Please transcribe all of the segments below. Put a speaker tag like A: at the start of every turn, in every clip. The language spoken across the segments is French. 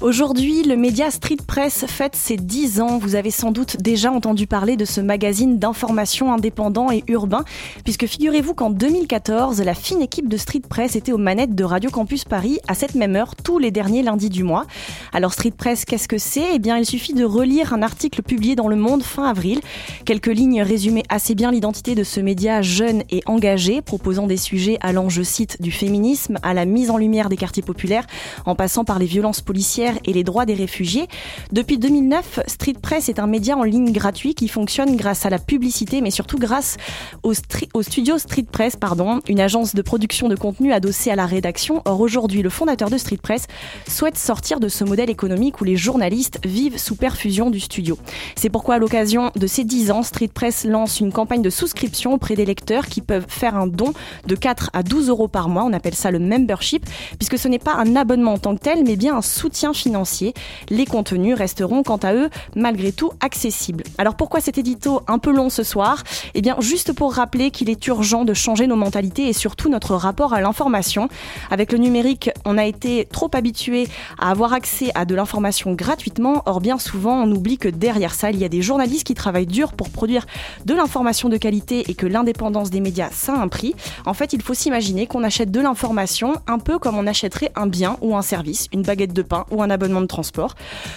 A: Aujourd'hui, le média Street Press fête ses 10 ans. Vous avez sans doute déjà entendu parler de ce magazine d'information indépendant et urbain, puisque figurez-vous qu'en 2014, la fine équipe de Street Press était aux manettes de Radio Campus Paris à cette même heure tous les derniers lundis du mois. Alors Street Press, qu'est-ce que c'est? Eh bien, il suffit de relire un article publié dans Le Monde fin avril. Quelques lignes résumaient assez bien l'identité de ce média jeune et engagé, proposant des sujets allant, je cite, du féminisme à la mise en lumière des quartiers populaires, en passant par les violences policières et les droits des réfugiés. Depuis 2009, Street Press est un média en ligne gratuit qui fonctionne grâce à la publicité, mais surtout grâce au, au studio Street Press, pardon, une agence de production de contenu adossée à la rédaction. Or aujourd'hui, le fondateur de Street Press souhaite sortir de ce modèle économique où les journalistes vivent sous perfusion du studio. C'est pourquoi à l'occasion de ces 10 ans, Street Press lance une campagne de souscription auprès des lecteurs qui peuvent faire un don de 4 à 12 euros par mois. On appelle ça le membership, puisque ce n'est pas un abonnement en tant que tel, mais bien un soutien financier. Les contenus resteront quant à eux malgré tout accessibles. Alors pourquoi cet édito un peu long ce soir? Eh bien juste pour rappeler qu'il est urgent de changer nos mentalités et surtout notre rapport à l'information. Avec le numérique, on a été trop habitué à avoir accès à de l'information gratuitement. Or bien souvent, on oublie que derrière ça, il y a des journalistes qui travaillent dur pour produire de l'information de qualité et que l'indépendance des médias, ça a un prix. En fait, il faut s'imaginer qu'on achète de l'information un peu comme on achèterait un bien ou un service, une baguette de pain ou un abonnement de transport.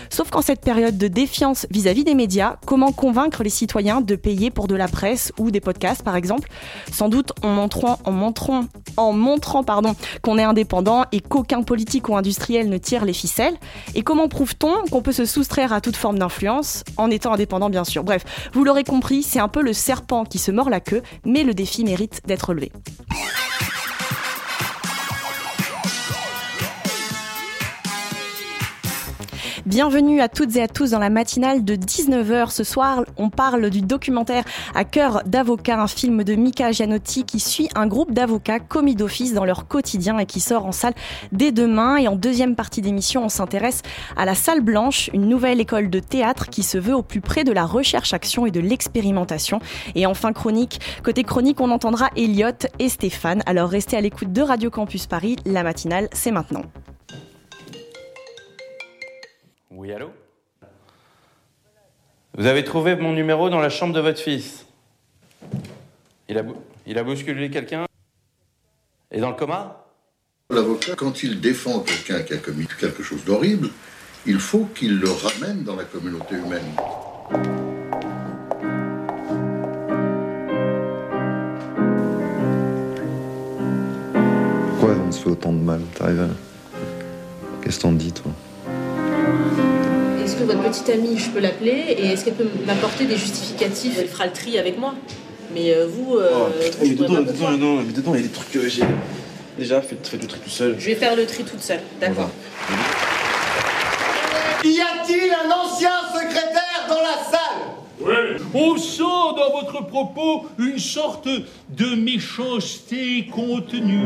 A: Sauf qu'en cette période de défiance vis-à-vis des médias, comment convaincre les citoyens de payer pour de la presse ou des podcasts par exemple? Sans doute en montrant, en montrant, en montrant qu'on est indépendant et qu'aucun politique ou industriel ne tire les ficelles. Et comment prouve-t-on qu'on peut se soustraire à toute forme d'influence en étant indépendant bien sûr? Bref, vous l'aurez compris, c'est un peu le serpent qui se mord la queue, mais le défi mérite d'être levé. Bienvenue à toutes et à tous dans la matinale de 19h. Ce soir, on parle du documentaire À cœur d'avocat, un film de Mika Gianotti qui suit un groupe d'avocats commis d'office dans leur quotidien et qui sort en salle dès demain. Et en deuxième partie d'émission, on s'intéresse à la Salle Blanche, une nouvelle école de théâtre qui se veut au plus près de la recherche-action et de l'expérimentation. Et enfin, chronique. Côté chronique, on entendra Elliot et Stéphane. Alors restez à l'écoute de Radio Campus Paris. La matinale, c'est maintenant.
B: Oui, allô? Vous avez trouvé mon numéro dans la chambre de votre fils? Il a, il a bousculé quelqu'un? Et dans le coma?
C: L'avocat, quand il défend quelqu'un qui a commis quelque chose d'horrible, il faut qu'il le ramène dans la communauté humaine.
D: Pourquoi on se fait autant de mal? T'arrives à... Qu'est-ce que t'en dis, toi?
E: Que votre petite amie, je peux l'appeler et est-ce qu'elle peut m'apporter des justificatifs Elle fera le tri avec moi. Mais euh, vous. Euh,
F: oh,
E: vous,
F: mais dedans, dedans, non, mais dedans, il y a des trucs que j'ai. Déjà, faites, faites le tri tout seul.
E: Je vais faire le tri toute seule, d'accord.
G: Y a-t-il un ancien secrétaire dans la salle?
H: Oui. On sent dans votre propos une sorte de méchanceté contenue.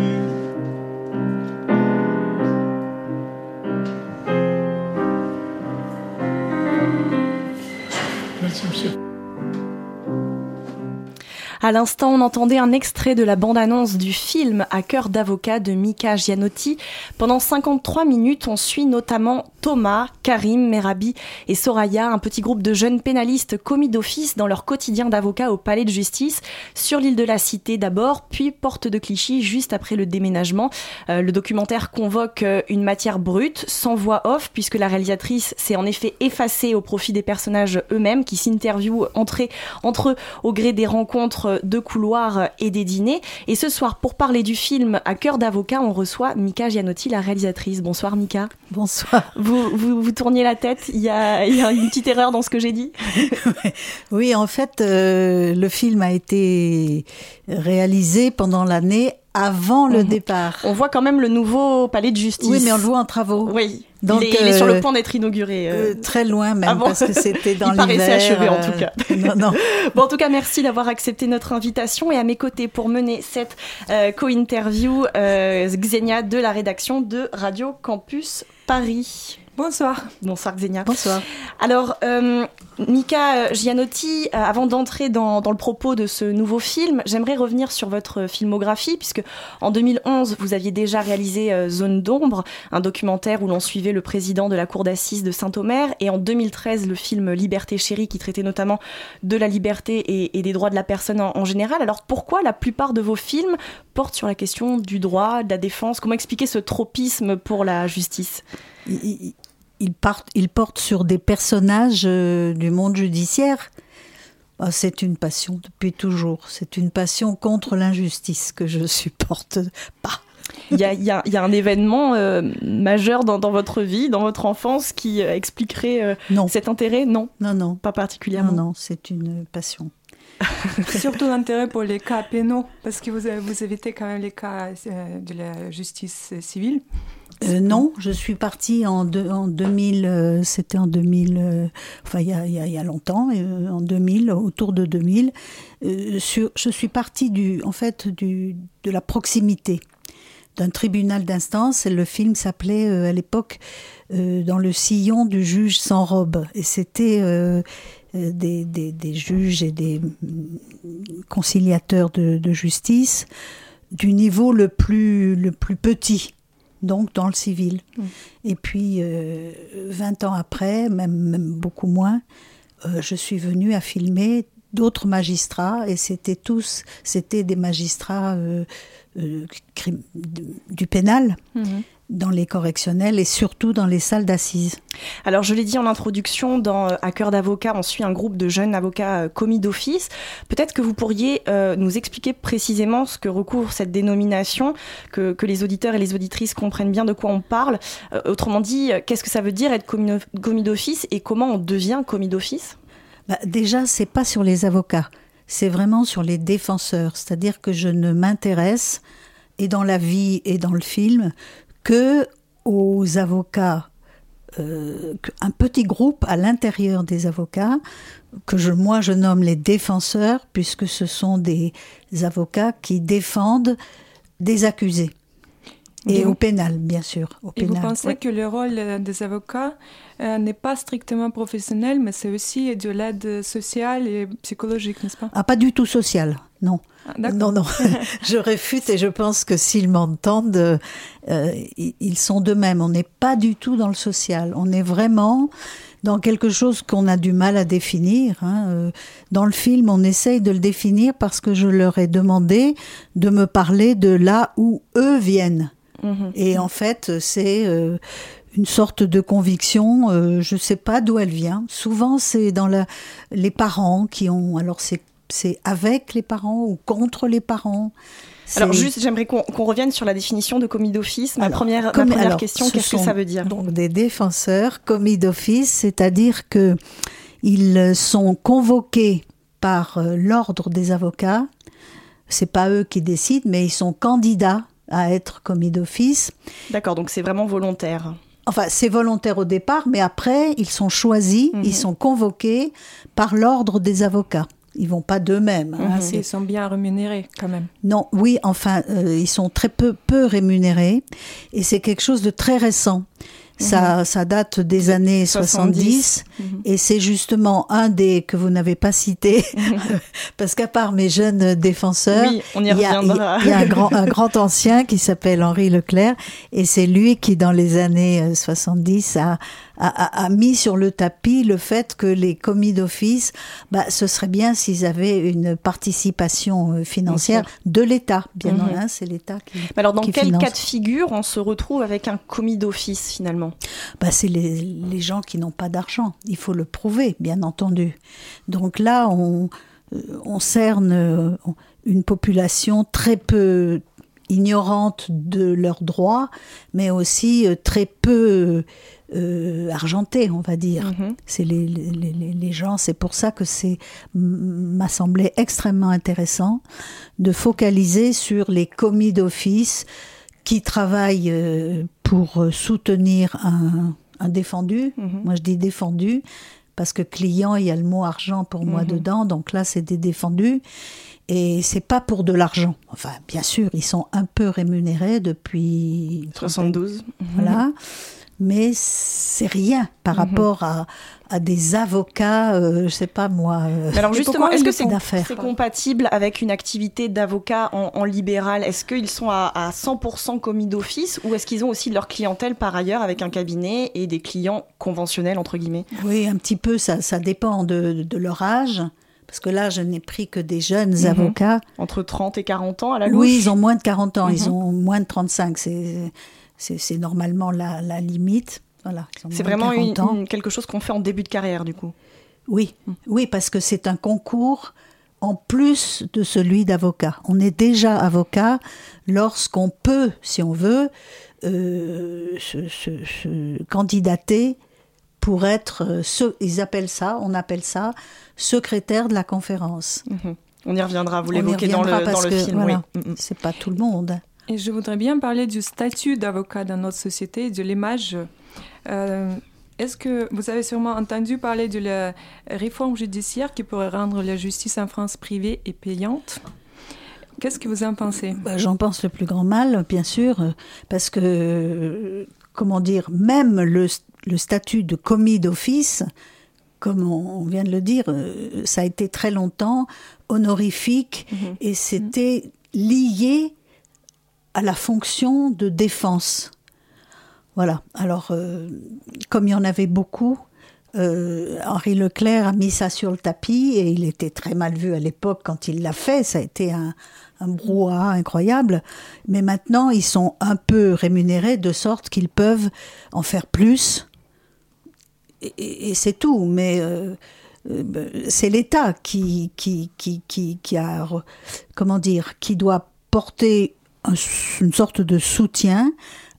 A: À l'instant, on entendait un extrait de la bande-annonce du film À cœur d'avocat de Mika Gianotti. Pendant 53 minutes, on suit notamment Thomas, Karim, Merabi et Soraya, un petit groupe de jeunes pénalistes commis d'office dans leur quotidien d'avocat au palais de justice, sur l'île de la Cité d'abord, puis porte de Clichy juste après le déménagement. Euh, le documentaire convoque euh, une matière brute, sans voix off, puisque la réalisatrice s'est en effet effacée au profit des personnages eux-mêmes qui s'interviewent entre, entre eux au gré des rencontres de couloirs et des dîners. Et ce soir, pour parler du film À cœur d'avocat, on reçoit Mika Gianotti, la réalisatrice. Bonsoir Mika.
I: Bonsoir.
A: Vous vous, vous, vous, tourniez la tête, il y, a, il y, a, une petite erreur dans ce que j'ai dit
I: Oui, en fait, euh, le film a été réalisé pendant l'année avant le mmh. départ.
A: On voit quand même le nouveau palais de justice.
I: Oui, mais on le voit en travaux.
A: Oui. Donc, il, est, il est sur le point d'être inauguré.
I: Euh, très loin même, parce que c'était dans l'hiver.
A: Il paraissait achevé en tout cas.
I: non, non.
A: bon, en tout cas, merci d'avoir accepté notre invitation. Et à mes côtés, pour mener cette euh, co-interview, euh, Xenia de la rédaction de Radio Campus Paris.
J: Bonsoir.
A: Bonsoir Xenia.
I: Bonsoir.
A: Alors, euh, Mika Gianotti, euh, avant d'entrer dans, dans, le propos de ce nouveau film, j'aimerais revenir sur votre filmographie, puisque en 2011, vous aviez déjà réalisé euh, Zone d'ombre, un documentaire où l'on suivait le président de la cour d'assises de Saint-Omer, et en 2013, le film Liberté chérie, qui traitait notamment de la liberté et, et des droits de la personne en, en, général. Alors, pourquoi la plupart de vos films portent sur la question du droit, de la défense? Comment expliquer ce tropisme pour la justice?
I: Il, il, part, il, porte sur des personnages euh, du monde judiciaire. Oh, c'est une passion depuis toujours. C'est une passion contre l'injustice que je supporte pas.
A: Il y a, y, y a, un événement euh, majeur dans, dans, votre vie, dans votre enfance, qui euh, expliquerait euh,
I: non.
A: cet intérêt? Non,
I: non, non,
A: pas particulièrement.
I: Non, non, c'est une passion.
J: Surtout l'intérêt pour les cas pénaux, parce que vous, vous évitez quand même les cas de la justice civile.
I: Euh, non, je suis partie en, de, en 2000, euh, c'était en 2000, euh, enfin il y a, y, a, y a, longtemps, en 2000, autour de 2000. Sur, je suis partie du, en fait, du, de la proximité d'un tribunal d'instance. Le film s'appelait à l'époque Dans le sillon du juge sans robe, et c'était des, des, des, juges et des conciliateurs de, de justice du niveau le plus, le plus petit donc dans le civil. Mmh. Et puis, euh, 20 ans après, même, même beaucoup moins, euh, je suis venue à filmer d'autres magistrats, et c'était tous, c'était des magistrats euh, du pénal. Mmh dans les correctionnels et surtout dans les salles d'assises.
A: Alors je l'ai dit en introduction, dans euh, À cœur d'avocat, on suit un groupe de jeunes avocats euh, commis d'office. Peut-être que vous pourriez euh, nous expliquer précisément ce que recouvre cette dénomination, que, que, les auditeurs et les auditrices comprennent bien de quoi on parle. Euh, autrement dit, qu'est-ce que ça veut dire être commis d'office et comment on devient commis d'office?
I: Bah, Déjà, c'est pas sur les avocats, c'est vraiment sur les défenseurs. C'est-à-dire que je ne m'intéresse et dans la vie et dans le film que aux avocats, euh, un petit groupe à l'intérieur des avocats, que je, moi je nomme les défenseurs, puisque ce sont des avocats qui défendent des accusés. Et, au pénal, bien sûr. Au
J: et
I: pénal,
J: vous pensez
I: ouais.
J: que le rôle des avocats euh, n'est pas strictement professionnel, mais c'est aussi de l'aide sociale et psychologique, n'est-ce pas?
I: Ah, pas du tout social, non.
J: Ah,
I: non, non, je réfute et je pense que s'ils m'entendent, euh, ils sont d'eux-mêmes. On n'est pas du tout dans le social. On est vraiment dans quelque chose qu'on a du mal à définir. Hein. Dans le film, on essaye de le définir parce que je leur ai demandé de me parler de là où eux viennent. Mmh. Et en fait, c'est euh, une sorte de conviction, euh, je ne sais pas d'où elle vient. Souvent, c'est dans la, les parents qui ont. Alors, c'est c'est avec les parents ou contre les parents?
A: Alors juste, j'aimerais qu'on qu revienne sur la définition de commis d'office. Ma ma première alors, question, qu'est-ce que ça veut dire?
I: Donc des défenseurs commis d'office, c'est-à-dire que ils sont convoqués par euh, l'ordre des avocats. C'est pas eux qui décident, mais ils sont candidats à être commis d'office.
A: D'accord, donc c'est vraiment volontaire.
I: Enfin, c'est volontaire au départ, mais après, ils sont choisis, mmh. ils sont convoqués par l'ordre des avocats. Ils vont pas d'eux-mêmes.
J: Hein, mmh. Ils sont bien rémunérés quand même.
I: Non, oui, enfin, euh, ils sont très peu, peu rémunérés. Et c'est quelque chose de très récent. Ça, mmh. ça date des années 70, 70 mmh. et c'est justement un des que vous n'avez pas cité parce qu'à part mes jeunes défenseurs,
A: oui, on y,
I: y, a, il y a un grand, un grand ancien qui s'appelle Henri Leclerc et c'est lui qui dans les années 70 a, a, a, mis sur le tapis le fait que les commis d'office, bah, ce serait bien s'ils avaient une participation financière de l'État. Bien mmh. hein, c'est l'État qui.
A: Mais alors, dans quel
I: finance.
A: cas de figure on se retrouve avec un commis d'office finalement?
I: Bah, C'est les, les, gens qui n'ont pas d'argent. Il faut le prouver, bien entendu. Donc là, on, on cerne une population très peu ignorantes de leurs droits, mais aussi très peu argentées, on va dire.
A: Mhm.
I: C'est les, les, les, les, gens, c'est pour ça que c'est m'a semblé extrêmement intéressant de focaliser sur les commis d'office qui travaillent pour soutenir un, un défendu.
A: Mhm.
I: Moi, je dis défendu parce que client, il y a le mot argent pour moi
A: Mhm.
I: dedans. Donc là, c'est des défendus. Et c'est pas pour de l'argent. Enfin, bien sûr, ils sont un peu rémunérés depuis
A: 72.
I: Voilà. Mais c'est rien par
A: Mhm.
I: rapport à, à des avocats, euh, je sais pas moi. euh,
A: alors justement, est-ce que c'est compatible avec une activité d'avocat en, en libéral? Est-ce qu'ils sont à, à 100% commis d'office ou est-ce qu'ils ont aussi leur clientèle par ailleurs avec un cabinet et des clients conventionnels entre guillemets?
I: Oui, un petit peu, ça, ça dépend de, de leur âge. Parce que là, je n'ai pris que des jeunes
A: Mhm.
I: avocats.
A: Entre 30 et 40 ans à la louche
I: Oui, ils ont moins de 40 ans, ils
A: Mhm.
I: ont moins de 35. C'est, normalement la, la limite. Voilà,
A: C'est vraiment une-
I: 40 ans.
A: une- quelque chose qu'on fait en début de carrière du coup.
I: Oui, oui, parce que c'est un concours en plus de celui d'avocat. On est déjà avocat lorsqu'on peut, si on veut, euh, se, se- se candidater pour être, euh, ce, ils appellent ça, on appelle ça secrétaire de la conférence.
A: Mhm. On y reviendra, vous l'évoquez dans le,
I: reviendra
A: dans
I: parce
A: le
I: que,
A: film.
I: voilà,
A: oui. Mhm.
I: C'est pas tout le monde.
J: Et je voudrais bien parler du statut d'avocat dans notre société, de l'image. Euh, Est-ce que vous avez sûrement entendu parler de la réforme judiciaire qui pourrait rendre la justice en France privée et payante? Qu'est-ce que vous en pensez?
I: Bah, J'en pense le plus grand mal, bien sûr, parce que, euh, comment dire, même le, le statut de commis d'office, comme on, vient de le dire, euh, ça a été très longtemps honorifique
A: Mhm.
I: et c'était lié à la fonction de défense. Voilà. Alors, euh, comme il y en avait beaucoup, euh, Henri Leclerc a mis ça sur le tapis et il était très mal vu à l'époque quand il l'a fait. Ça a été un, un brouhaha incroyable. Mais maintenant, ils sont un peu rémunérés de sorte qu'ils peuvent en faire plus. Et, c'est tout. Mais euh, euh, c'est l'État qui, qui, qui, qui, qui a, comment dire, qui doit porter un- une sorte de soutien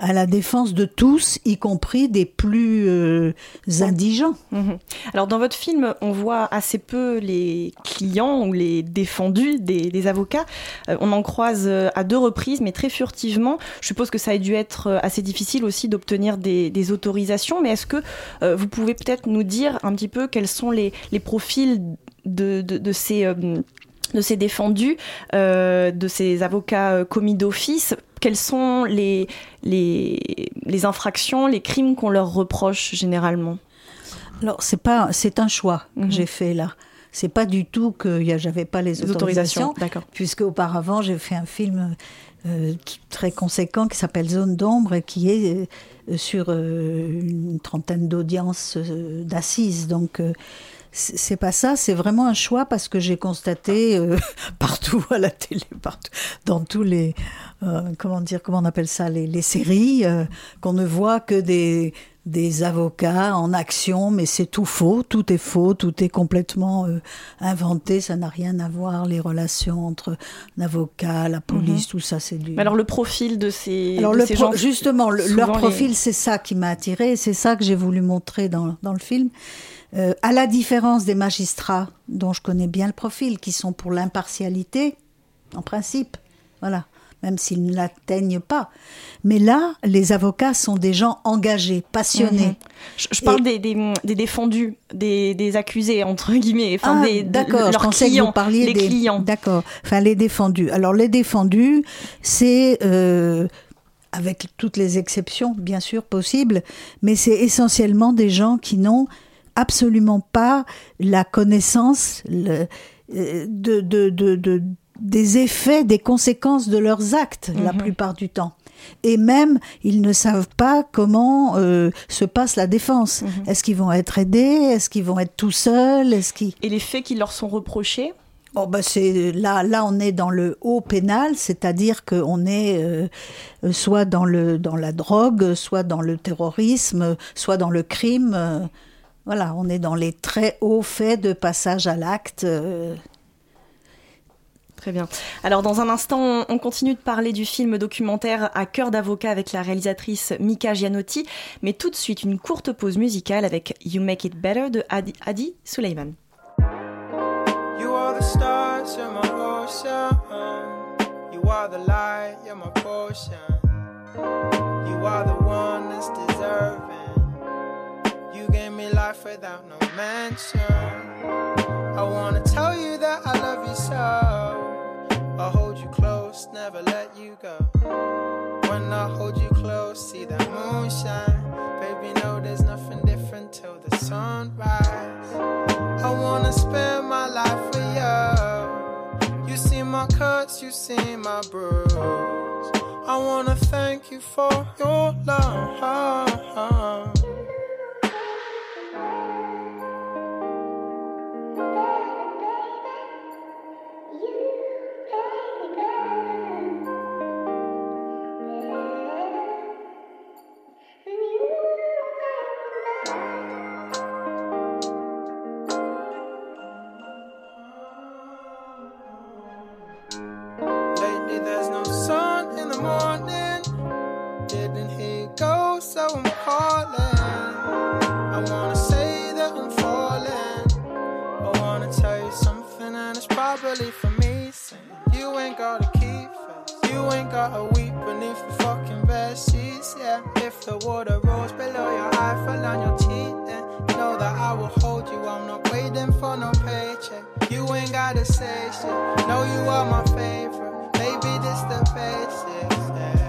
I: à la défense de tous, y compris des plus euh, indigents.
A: Mhm. Alors dans votre film, on voit assez peu les clients ou les défendus des, des avocats. Euh, on en croise euh, à deux reprises, mais très furtivement. Je suppose que ça a dû être euh, assez difficile aussi d'obtenir des, des autorisations. Mais est-ce que euh, vous pouvez peut-être nous dire un petit peu quels sont les, les profils de, de, de ces... de ces défendus, euh, de ces avocats commis d'office, quelles sont les, les, les infractions, les crimes qu'on leur reproche généralement
I: Alors c'est pas, c'est un choix que
A: Mhm.
I: j'ai fait là. C'est pas du tout que j'avais pas les
A: Les autorisations,
I: autorisations,
A: d'accord.
I: puisque auparavant j'ai fait un film euh, très conséquent qui s'appelle Zone d'ombre et qui est euh, sur euh, une trentaine d'audiences d'assises. Donc c'est pas ça, c'est vraiment un choix parce que j'ai constaté euh, partout à la télé, partout, dans tous les euh, comment dire, comment on appelle ça, les, les séries, euh, qu'on ne voit que des des avocats en action, mais c'est tout faux, tout est faux, tout est complètement inventé, ça n'a rien à voir, les relations entre un avocat, la police,
A: Mhm.
I: tout ça, c'est du...
A: Mais alors le profil de ces,
I: Alors
A: de
I: le
A: ces gens,
I: justement, leur
A: les-
I: profil, c'est ça qui m'a attiré, c'est ça que j'ai voulu montrer dans, dans le film. Euh, à la différence des magistrats, dont je connais bien le profil, qui sont pour l'impartialité, en principe, voilà, même s'ils ne l'atteignent pas. Mais là, les avocats sont des gens engagés, passionnés.
A: Mhm. Je, je parle
I: Et-
A: des, des, des défendus, des, des accusés entre guillemets, enfin
I: Ah,
A: des de-
I: d'accord,
A: leurs
I: que
A: clients,
I: vous
A: les
I: des
A: clients.
I: D'accord. Enfin, les défendus. Alors, les défendus, c'est euh, avec toutes les exceptions, bien sûr, possibles, mais c'est essentiellement des gens qui n'ont absolument pas la connaissance le- euh, de, de, de, de- des effets, des conséquences de leurs actes, la
A: Mhm.
I: plupart du temps. Et même, ils ne savent pas comment euh, se passe la défense.
A: Mhm.
I: Est-ce qu'ils vont être aidés? Est-ce qu'ils vont être tout seuls? Est-ce qu'ils...
A: Et les faits qui leur sont reprochés?
I: Bon, bah c'est là, là, on est dans le haut pénal, c'est-à-dire qu'on est euh, euh, soit dans le dans la drogue, soit dans le terrorisme, soit dans le crime. euh, voilà, on est dans les très hauts faits de passage à l'acte. euh.
A: Très bien. Alors dans un instant, on continue de parler du film documentaire À cœur d'avocat avec la réalisatrice Mika Gianotti, mais tout de suite une courte pause musicale avec You Make It Better de Adi, Adi Suleiman.
K: You are the stars, you're my ocean. You are the light, you're my potion. You are the one that's deserving. Me life without no mention. I wanna tell you that I love you so. I'll hold you close, never let you go. When I hold you close, see that moonshine. Baby, no, there's nothing different till the sunrise. I wanna spend my life with you. You see my cuts, you see my bruise. I wanna thank you for your love. I wanna say that I'm falling. I wanna tell you something, and it's probably for me. Saying you ain't gotta keep it. You ain't gotta weep beneath the fucking bed. Yeah, if the water rolls below your eye, fall on your teeth, then know that I will hold you. I'm not waiting for no paycheck. You ain't gotta say shit. Know you are my favorite. Baby, this the basics.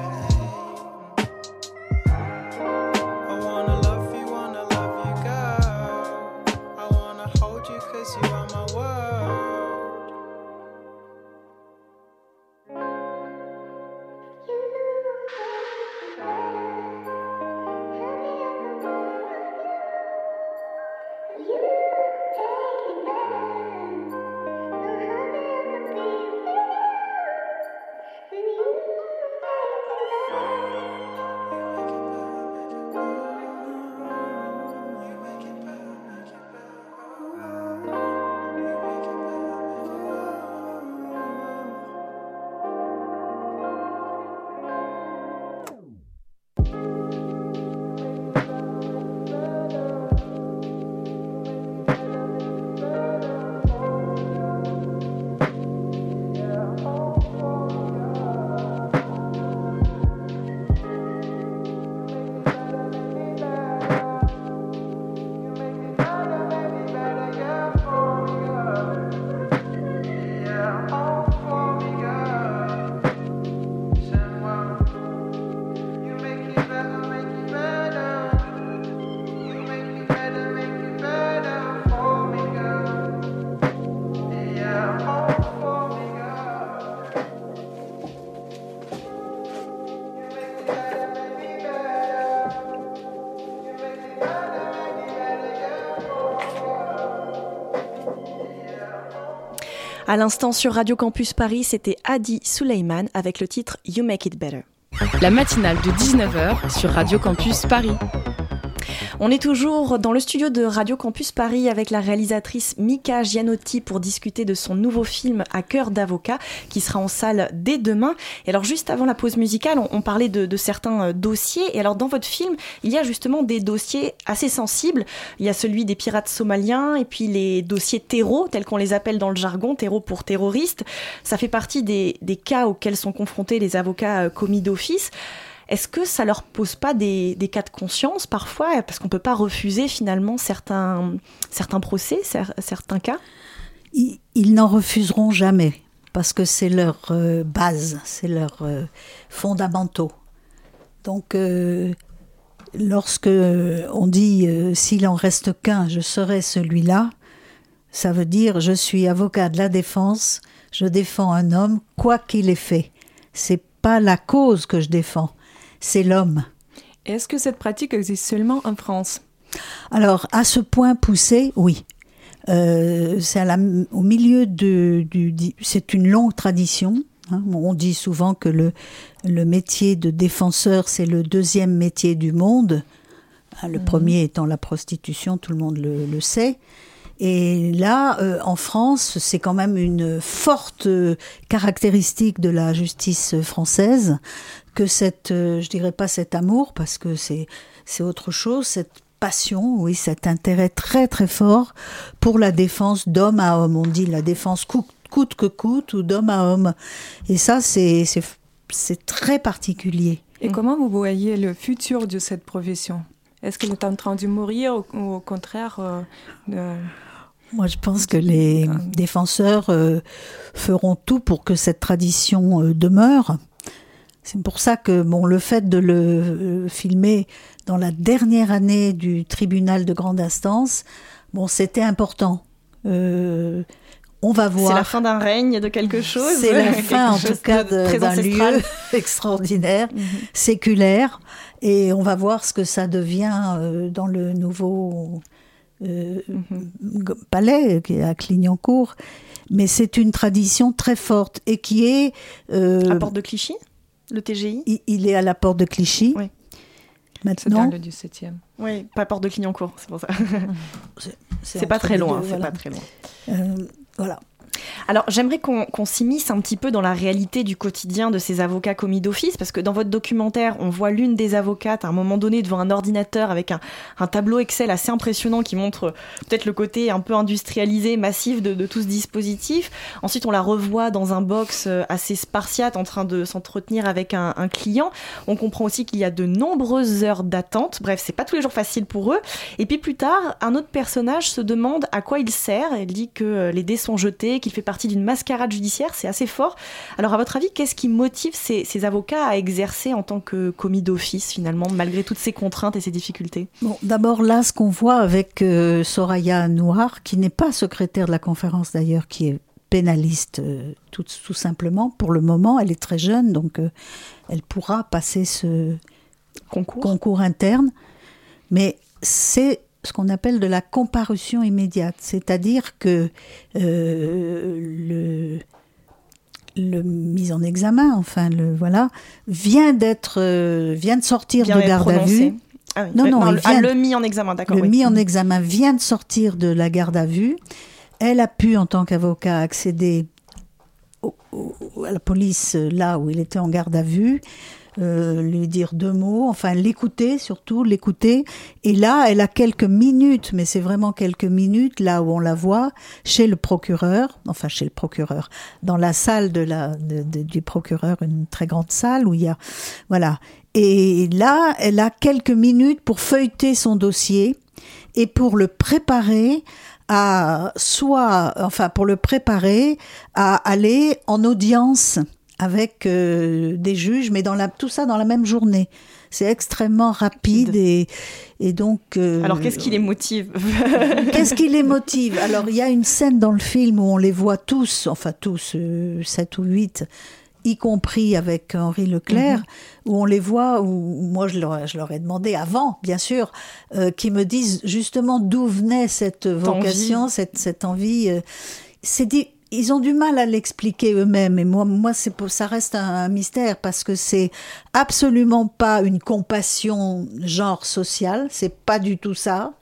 A: À l'instant sur Radio Campus Paris, c'était Adi Suleiman avec le titre You Make It Better.
L: La matinale de 19h sur Radio Campus Paris.
A: On est toujours dans le studio de Radio Campus Paris avec la réalisatrice Mika Gianotti pour discuter de son nouveau film À cœur d'avocat qui sera en salle dès demain. Et alors juste avant la pause musicale, on, parlait de, certains euh, dossiers. Et alors dans votre film, il y a justement des dossiers assez sensibles. Il y a celui des pirates somaliens et puis les dossiers terreaux, tels qu'on les appelle dans le jargon, terreaux pour terroristes. Ça fait partie des, des cas auxquels sont confrontés les avocats euh, commis d'office. Est-ce que ça leur pose pas des, cas de conscience parfois Parce qu'on ne peut pas refuser finalement certains, certains procès, certains cas?
I: Ils, n'en refuseront jamais parce que c'est leur euh, base, c'est leurs euh, fondamentaux. Donc, euh, lorsque on dit s'il en reste qu'un, je serai celui-là, ça veut dire je suis avocat de la défense, je défends un homme quoi qu'il ait fait. C'est pas la cause que je défends, c'est l'homme.
J: Est-ce que cette pratique existe seulement en France?
I: Alors, à ce point poussé, oui. Euh, c'est au milieu de, du, c'est une longue tradition. Hein. On dit souvent que le, le métier de défenseur, c'est le deuxième métier du monde. Hein, le mmh. premier étant la prostitution, tout le monde le, le sait. Et là, euh, en France, c'est quand même une forte euh, caractéristique de la justice française que cette, euh, je dirais pas cet amour, parce que c'est c'est autre chose, cette passion, oui, cet intérêt très très fort pour la défense d'homme à homme. On dit la défense coûte, coûte que coûte ou d'homme à homme. Et ça, c'est très particulier.
J: Et comment vous voyez le futur de cette profession? Est-ce qu'elle est en train de mourir ou, ou au contraire euh,
I: Moi, je pense que les défenseurs euh, feront tout pour que cette tradition euh, demeure. C'est pour ça que bon, le fait de le filmer dans la dernière année du tribunal de grande instance, bon, c'était important. Euh, on va voir.
A: C'est la fin d'un règne de quelque chose.
I: C'est la fin, en tout cas, d'un lieu extraordinaire, séculaire. Et on va voir ce que ça devient euh, dans le nouveau euh, g- palais qui est à Clignancourt. Mais c'est une tradition très forte et qui est. euh,
A: À Porte de Clichy, le TGI
I: il, il est à la porte de Clichy.
A: Oui.
I: Maintenant,
J: le 17e.
A: Oui, pas Porte de Clignancourt, c'est pour ça. C'est pas très loin, c'est pas très loin.
I: Euh, voilà.
A: Alors, j'aimerais qu'on s'immisce un petit peu dans la réalité du quotidien de ces avocats commis d'office, parce que dans votre documentaire, on voit l'une des avocates à un moment donné devant un ordinateur avec un, tableau Excel assez impressionnant qui montre peut-être le côté un peu industrialisé, massif de, tout ce dispositif. Ensuite, on la revoit dans un box euh, assez spartiate en train de s'entretenir avec un, client. On comprend aussi qu'il y a de nombreuses heures d'attente. Bref, c'est pas tous les jours facile pour eux. Et puis plus tard, un autre personnage se demande à quoi il sert. Elle dit que euh, les dés sont jetés, qu'il fait partie d'une mascarade judiciaire. C'est assez fort. Alors, à votre avis, qu'est-ce qui motive ces, ces avocats à exercer en tant que commis d'office, finalement, malgré toutes ces contraintes et ces difficultés?
I: Bon, d'abord là, ce qu'on voit avec euh, Soraya Noir, qui n'est pas secrétaire de la conférence d'ailleurs, qui est pénaliste euh, tout, tout simplement. Pour le moment, elle est très jeune, donc euh, elle pourra passer ce
A: concours,
I: interne. Mais c'est ce qu'on appelle de la comparution immédiate, c'est-à-dire que euh, le le mise en examen, enfin le voilà, vient d'être euh, vient de sortir
A: Vient
I: de garde à vue.
A: Ah oui.
I: Non
A: Euh,
I: non,
A: non,
I: il
A: le- ah, le mis en examen, d'accord,
I: Le
A: oui.
I: mis en examen vient de sortir de la garde à vue. Elle a pu en tant qu'avocat accéder au- au- à la police là où il était en garde à vue. Euh, lui dire deux mots, enfin l'écouter surtout, l'écouter. Et là, elle a quelques minutes, mais c'est vraiment quelques minutes, là où on la voit, chez le procureur, enfin chez le procureur, dans la salle de la, de- du procureur, une très grande salle où il y a, voilà. Et là, elle a quelques minutes pour feuilleter son dossier et pour le préparer à soit, enfin pour le préparer à aller en audience avec euh, des juges, mais dans la, tout ça dans la même journée. C'est extrêmement rapide et, et donc. euh,
A: Alors, qu'est-ce qui les motive?
I: Qu'est-ce qui les motive? Alors, il y a une scène dans le film où on les voit tous, enfin tous, euh, sept ou huit, y compris avec Henri Leclerc,
A: Mhm.
I: où on les voit, où moi je leur, je leur ai demandé avant, bien sûr, euh, qu'ils me disent justement d'où venait cette vocation, cette, cette envie. euh, c'est dit, ils ont du mal à l'expliquer eux-mêmes, et moi, moi, ça reste un, mystère parce que c'est absolument pas une compassion genre sociale, c'est pas du tout ça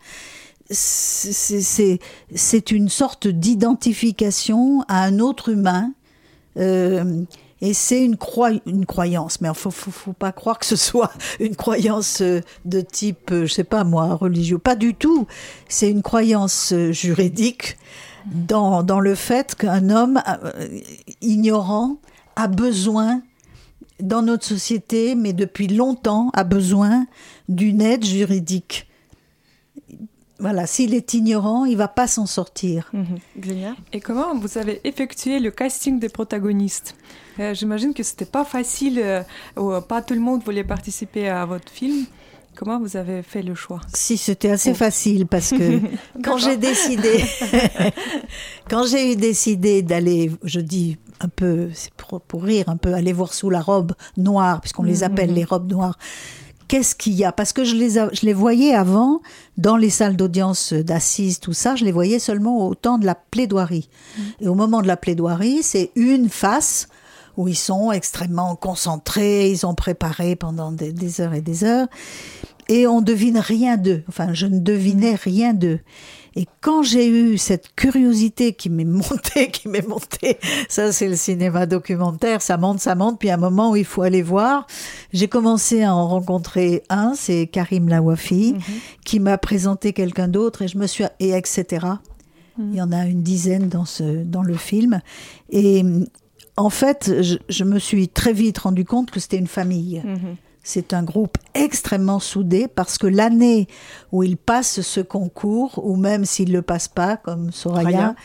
I: c'est- une sorte d'identification à un autre humain. euh, et c'est une, croyance, mais il faut, faut, faut pas croire que ce soit une croyance euh, de type, euh, je sais pas moi, religieux. Pas du tout. C'est une croyance juridique dans, dans le fait qu'un homme euh, ignorant a besoin dans notre société, mais depuis longtemps, a besoin d'une aide juridique. Voilà, s'il est ignorant, il va pas s'en sortir.
A: Mhm.
J: Et comment vous avez effectué le casting des protagonistes? Euh, J'imagine que c'était pas facile, euh, ou pas tout le monde voulait participer à votre film. Comment vous avez fait le choix
I: Si c'était assez
J: Oh.
I: facile parce que quand j'ai décidé, quand j'ai eu décidé d'aller, je dis un peu, c'est pour, pour rire, un peu aller voir sous la robe noire, puisqu'on les appelle
A: Mhm.
I: les robes noires. Qu'est-ce qu'il y a? Parce que je les, a- je les voyais avant dans les salles d'audience d'assises, tout ça, je les voyais seulement au temps de la plaidoirie. Et au moment de la plaidoirie, c'est une face où ils sont extrêmement concentrés, ils ont préparé pendant des, des heures et des heures. Et on devine rien d'eux. Enfin, je ne devinais rien d'eux. Et quand j'ai eu cette curiosité qui m'est montée, qui m'est montée, ça c'est le cinéma documentaire, ça monte, ça monte, puis à un moment où il faut aller voir, j'ai commencé à en rencontrer un, c'est Karim Lawafi, qui m'a présenté quelqu'un d'autre et je me suis et etc. Il y en a une dizaine dans ce dans le film et en fait, je, je me suis très vite rendu compte que c'était une famille. C'est un groupe extrêmement soudé parce que l'année où ils passent ce concours, ou même s'ils le passent pas, comme Soraya,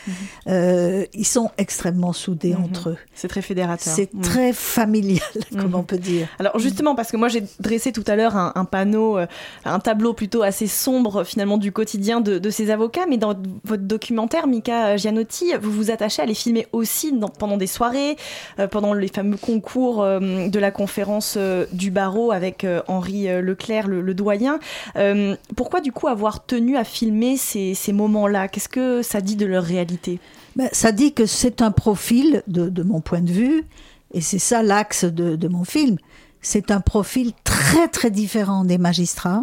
I: euh, ils sont extrêmement soudés entre eux.
A: C'est très fédérateur.
I: C'est
A: Mhm.
I: très familial, comme on peut dire.
A: Alors justement, parce que moi j'ai dressé tout à l'heure un, un panneau, euh, un tableau plutôt assez sombre finalement du quotidien de, de ces avocats, mais dans votre documentaire, Mika Gianotti, vous vous attachez à les filmer aussi dans- pendant des soirées, euh, pendant les fameux concours euh, de la conférence du barreau avec euh, Henri euh, Leclerc, le, doyen. Euh, pourquoi du coup avoir tenu à filmer ces, moments-là? Qu'est-ce que ça dit de leur réalité?
I: Ben, ça dit que c'est un profil, de, de mon point de vue, et c'est ça l'axe de, de mon film, c'est un profil très très différent des magistrats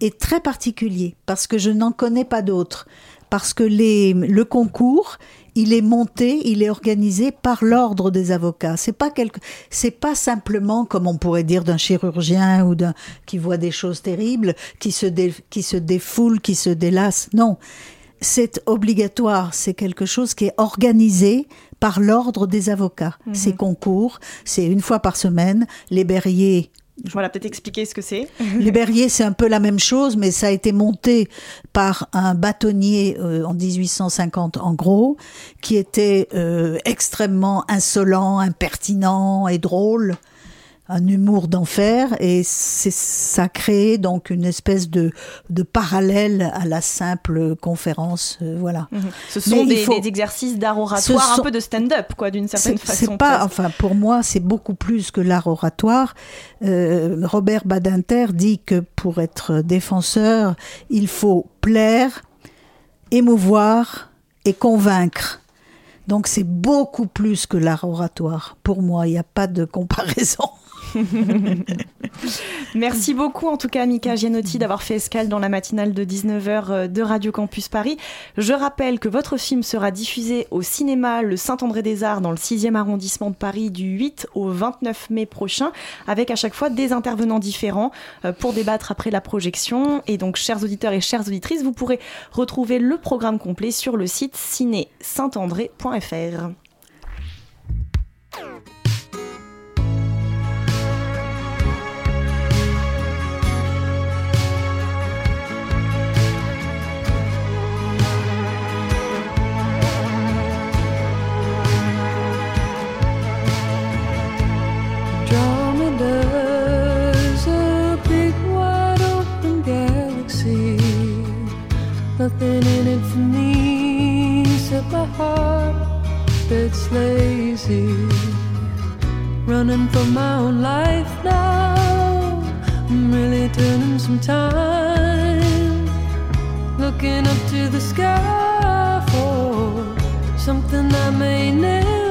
I: et très particulier, parce que je n'en connais pas d'autres. Parce que les, le concours, il est monté, il est organisé par l'ordre des avocats. C'est pas quelque, c'est pas simplement comme on pourrait dire d'un chirurgien ou d'un qui voit des choses terribles, qui se dé- qui se défoule, qui se délasse. Non, c'est obligatoire, c'est quelque chose qui est organisé par l'ordre des avocats.
A: Mhm.
I: Ces concours, c'est une fois par semaine. Les Berriers,
A: Voilà, peut-être expliquer ce que c'est.
I: les Berriers, c'est un peu la même chose, mais ça a été monté par un bâtonnier euh, en 1850, en gros, qui était euh, extrêmement insolent, impertinent et drôle, un humour d'enfer, et c'est ça a créé donc une espèce de, de parallèle à la simple conférence, euh, voilà.
A: Mhm. Ce sont des,
I: faut-
A: des exercices d'art oratoire,
I: sont-
A: un peu de stand-up, quoi, d'une certaine façon.
I: C'est pas, enfin, pour moi, c'est beaucoup plus que l'art oratoire. Euh, Robert Badinter dit que pour être défenseur, il faut plaire, émouvoir et convaincre. Donc c'est beaucoup plus que l'art oratoire. Pour moi, il n'y a pas de comparaison.
A: Merci beaucoup en tout cas Mika Gianotti d'avoir fait escale dans la matinale de 19h de Radio Campus Paris. Je rappelle que votre film sera diffusé au cinéma Le Saint-André-des-Arts dans le 6e arrondissement de Paris du 8 au 29 mai prochain avec à chaque fois des intervenants différents euh, pour débattre après la projection. Et donc chers auditeurs et chères auditrices, vous pourrez retrouver le programme complet sur le site ciné-saint-andré.fr.
M: Nothing in it for me except my heart that's lazy. Running for my own life now. I'm really turning some time. Looking up to the sky for something I may never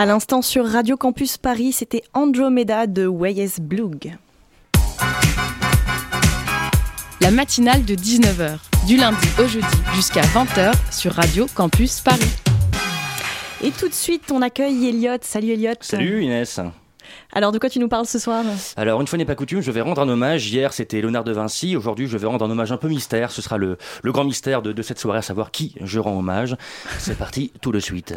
A: À l'instant sur Radio Campus Paris, c'était Andromeda de Weyes Blug.
L: La matinale de 19h, du lundi au jeudi jusqu'à 20h sur Radio Campus Paris.
A: Et tout de suite, on accueille Elliot. Salut Elliot.
N: Salut Inès.
A: Alors de quoi tu nous parles ce soir?
N: Alors, une fois n'est pas coutume, je vais rendre un hommage. Hier, c'était Léonard de Vinci. Aujourd'hui, je vais rendre un hommage un peu mystère. Ce sera le, le grand mystère de, de cette soirée, à savoir qui je rends hommage. C'est parti, tout de suite.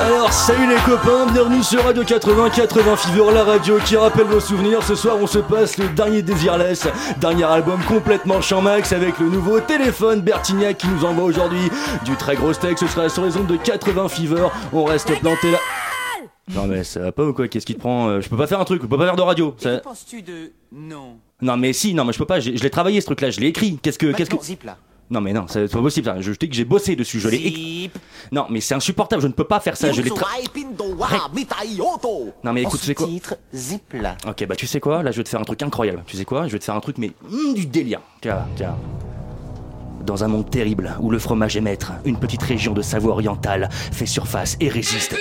N: Alors salut les copains, bienvenue sur Radio 80 80 Fever, la radio qui rappelle vos souvenirs. Ce soir on se passe le dernier Désirless, dernier album complètement champ max avec le nouveau téléphone Bertignac qui nous envoie aujourd'hui du très gros steak. Ce sera sur les ondes de 80 Fever. On reste planté là. Non mais ça va pas ou quoi? Qu'est-ce qui te prend Euh, Je peux pas faire un truc, je peux pas faire de radio. Ça-
O: penses-tu de non?
N: Non mais si, non mais je peux pas. Je l'ai travaillé ce truc-là, je l'ai écrit. Qu'est-ce que, qu'est-ce que
O: Maintenant, zip là.
N: Non mais non, c'est c'est pas possible. ça. Je, je dis que j'ai bossé dessus, je l'ai écrit. Non mais c'est insupportable, je ne peux pas faire ça. Je l'ai tra- Non mais écoute, tu sais quoi
O: Titre zip là.
N: Ok, bah tu sais quoi Là, je vais te faire un truc incroyable. Tu sais quoi Je vais te faire un truc, mais hum, du délire. Tiens, tiens. Dans un monde terrible où le fromage est maître, une petite région de Savoie orientale fait surface et résiste.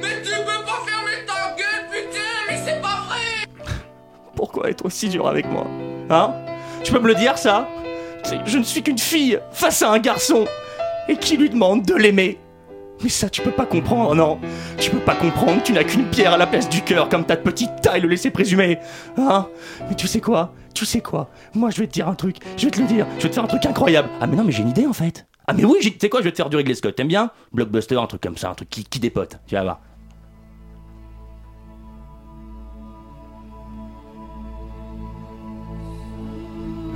M: Mais tu peux pas fermer ta gueule, putain, mais c'est pas vrai
N: Pourquoi être aussi dur avec moi Hein? Tu peux me le dire, ça? Je ne suis qu'une fille face à un garçon et qui lui demande de l'aimer. Mais ça, tu peux pas comprendre, non? Tu peux pas comprendre que tu n'as qu'une pierre à la place du cœur comme ta petite taille le laissait présumer. Hein? Mais tu sais quoi? Tu sais quoi? Moi, je vais te dire un truc. Je vais te le dire. Je vais te faire un truc incroyable. Ah, mais non, mais j'ai une idée en fait. Ah, mais oui, tu sais quoi? Je vais te faire du Ridley Scott. T'aimes bien? Blockbuster, un truc comme ça, un truc qui dépote. Tu vas voir.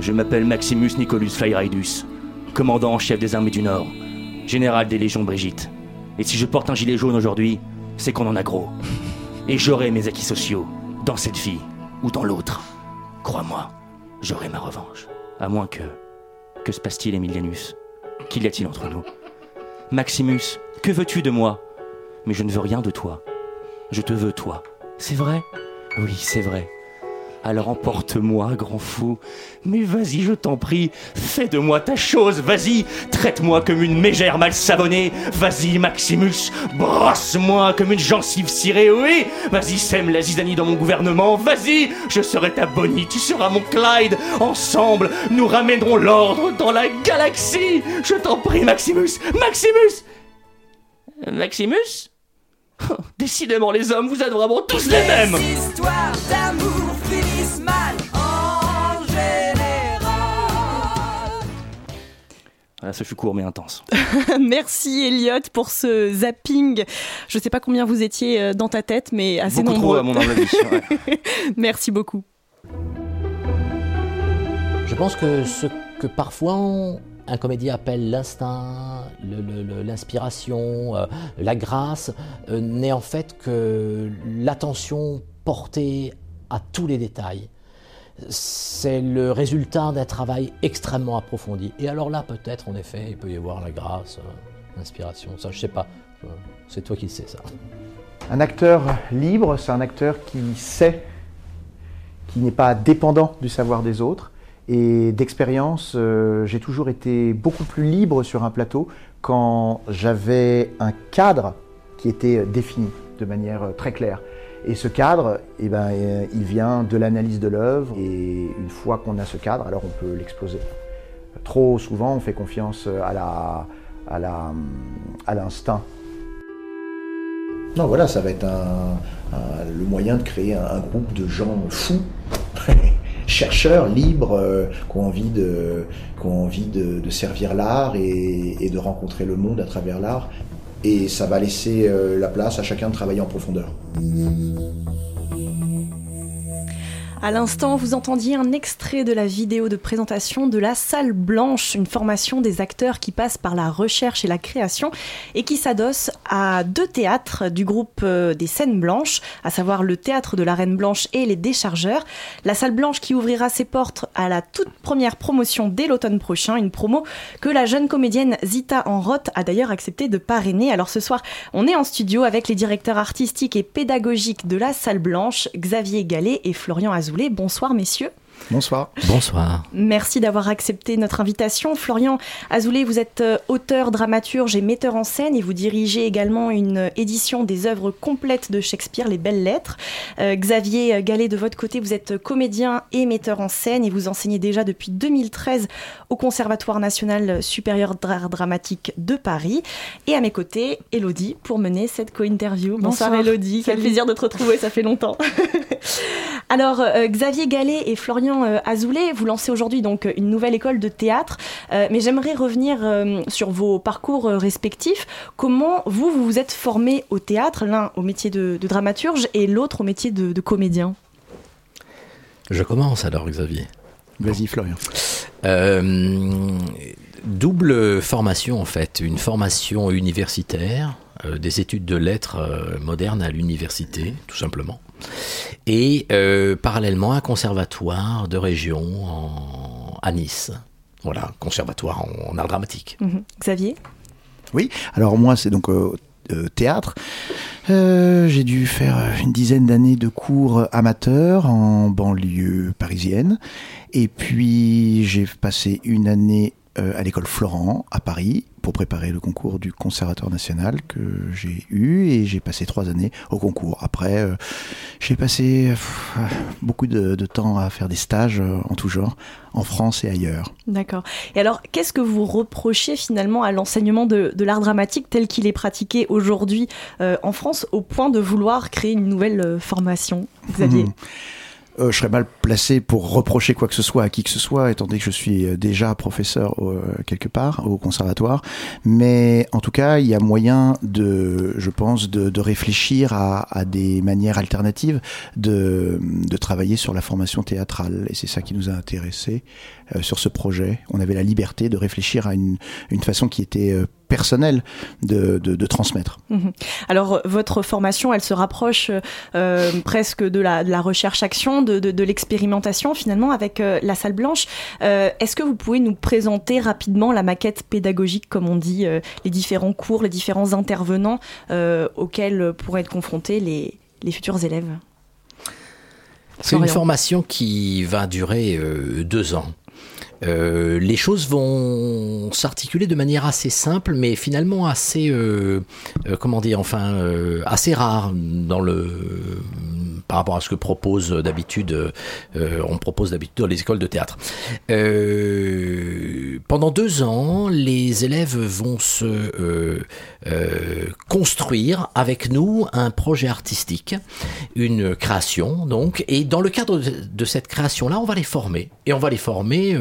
N: Je m'appelle Maximus Nicolus Flyridus, commandant en chef des armées du Nord, général des légions Brigitte. Et si je porte un gilet jaune aujourd'hui, c'est qu'on en a gros. Et j'aurai mes acquis sociaux, dans cette vie ou dans l'autre. Crois-moi, j'aurai ma revanche. À moins que. Que se passe-t-il, Emilianus Qu'y a-t-il entre nous? Maximus, que veux-tu de moi? Mais je ne veux rien de toi. Je te veux, toi. C'est vrai? Oui, c'est vrai. Alors emporte-moi, grand fou. Mais vas-y, je t'en prie, fais de moi ta chose, vas-y, traite-moi comme une mégère mal savonnée. Vas-y, Maximus, brosse-moi comme une gencive cirée, oui. Vas-y, sème la zizanie dans mon gouvernement, vas-y, je serai ta Bonnie, tu seras mon Clyde. Ensemble, nous ramènerons l'ordre dans la galaxie. Je t'en prie, Maximus, Maximus. Euh, Maximus? Décidément, les hommes, vous êtes vraiment tous les mêmes.
M: d'amour finissent mal en général.
N: Voilà, ce fut court mais intense.
A: Merci Elliot pour ce zapping. Je sais pas combien vous étiez euh, dans ta tête, mais assez
N: Beaucoup trop,
A: nombreux.
N: à mon avis, ouais.
A: Merci beaucoup.
P: Je pense que ce que parfois on- un comédien appelle l'instinct, l'inspiration, euh, la grâce, euh, n'est en fait que l'attention portée à tous les détails. C'est le résultat d'un travail extrêmement approfondi. Et alors là, peut-être, en effet, il peut y avoir la grâce, euh, l'inspiration. Ça, je sais pas. C'est toi qui le sais, ça.
Q: Un acteur libre, c'est un acteur qui sait, qui n'est pas dépendant du savoir des autres Et d'expérience, euh, j'ai toujours été beaucoup plus libre sur un plateau quand j'avais un cadre qui était défini de manière euh, très claire. Et ce cadre, eh ben, euh, il vient de l'analyse de l'œuvre. Et une fois qu'on a ce cadre, alors on peut l'exploser. Trop souvent, on fait confiance à la, à la, à l'instinct. Non, voilà, ça va être le moyen de créer un, groupe de gens fous, chercheurs, libres, euh, qui ont envie de, qui ont envie de, servir l'art et de rencontrer le monde à travers l'art. Et ça va laisser euh, la place à chacun de travailler en profondeur.
A: À l'instant, vous entendiez un extrait de la vidéo de présentation de la Salle Blanche, une formation des acteurs qui passe par la recherche et la création et qui s'adosse à deux théâtres du groupe euh, des Scènes Blanches, à savoir le théâtre de la Reine Blanche et les Déchargeurs. La Salle Blanche qui ouvrira ses portes à la toute première promotion dès l'automne prochain, une promo que la jeune comédienne Zita Enroth a d'ailleurs accepté de parrainer. Alors ce soir, on est en studio avec les directeurs artistiques et pédagogiques de la Salle Blanche, Xavier Gallet et Florian Bonsoir messieurs.
Q: Bonsoir.
P: Bonsoir.
A: Merci d'avoir accepté notre invitation. Florian Azoulay, vous êtes euh, auteur, dramaturge et metteur en scène et vous dirigez également une édition des œuvres complètes de Shakespeare, Les Belles Lettres. Euh, Xavier Gallet, de votre côté, vous êtes comédien et metteur en scène et vous enseignez déjà depuis 2013 au Conservatoire national supérieur d'art dramatique de Paris. Et à mes côtés, Elodie pour mener cette co-interview. Bonsoir,
J: Bonsoir.
A: Elodie, quel plaisir de te retrouver, ça fait longtemps. Alors, euh, Xavier Gallet et Florian euh, Azoulay, vous lancez aujourd'hui donc une nouvelle école de théâtre, Euh, mais j'aimerais revenir euh, sur vos parcours euh, respectifs. Comment vous, vous vous êtes formé au théâtre, l'un au métier de, de dramaturge et l'autre au métier de, de comédien?
P: Je commence alors, Xavier.
Q: Vas-y, Florian.
P: Euh, double formation en fait, une formation universitaire, euh, des études de lettres euh, modernes à l'université, tout simplement, et euh, parallèlement un conservatoire de région en- à Nice. Voilà, conservatoire en, en art dramatique.
A: Mhm. Xavier?
Q: Oui, alors moi c'est donc euh, euh, théâtre. Euh, j'ai dû faire une dizaine d'années de cours amateurs en banlieue parisienne. Et puis j'ai passé une année euh, à l'école Florent à Paris pour préparer le concours du Conservatoire national que j'ai eu et j'ai passé trois années au concours. Après, euh, j'ai passé pff, beaucoup de, de temps à faire des stages euh, en tout genre en France et ailleurs.
A: D'accord. Et alors, qu'est-ce que vous reprochez finalement à l'enseignement de, de l'art dramatique tel qu'il est pratiqué aujourd'hui en France au point de vouloir créer une nouvelle formation? Xavier
Q: Mhm. Euh, je serais mal placé pour reprocher quoi que ce soit à qui que ce soit, étant donné que je suis euh, déjà professeur euh, quelque part au conservatoire. Mais en tout cas, il y a moyen de, je pense, de, de réfléchir à, à des manières alternatives de, de travailler sur la formation théâtrale. Et c'est ça qui nous a intéressés euh, sur ce projet. On avait la liberté de réfléchir à une, une façon qui était personnelle de, de, de transmettre.
A: Mhm. Alors, votre formation, elle se rapproche euh, presque de la, de la recherche-action, de, de, de l'expérimentation finalement avec euh, la salle blanche. Euh, Est-ce que vous pouvez nous présenter rapidement la maquette pédagogique, comme on dit, euh, les différents cours, les différents intervenants euh, auxquels pourraient être confrontés les, les futurs élèves?
P: C'est une formation qui va durer euh, deux ans. Euh, les choses vont s'articuler de manière assez simple, mais finalement assez, euh, euh, comment dire, enfin, assez rare dans le par rapport à ce que propose d'habitude, on propose d'habitude dans les écoles de théâtre. Pendant deux ans, les élèves vont se construire avec nous un projet artistique, une création donc, et dans le cadre de, cette création-là, on va les former et on va les former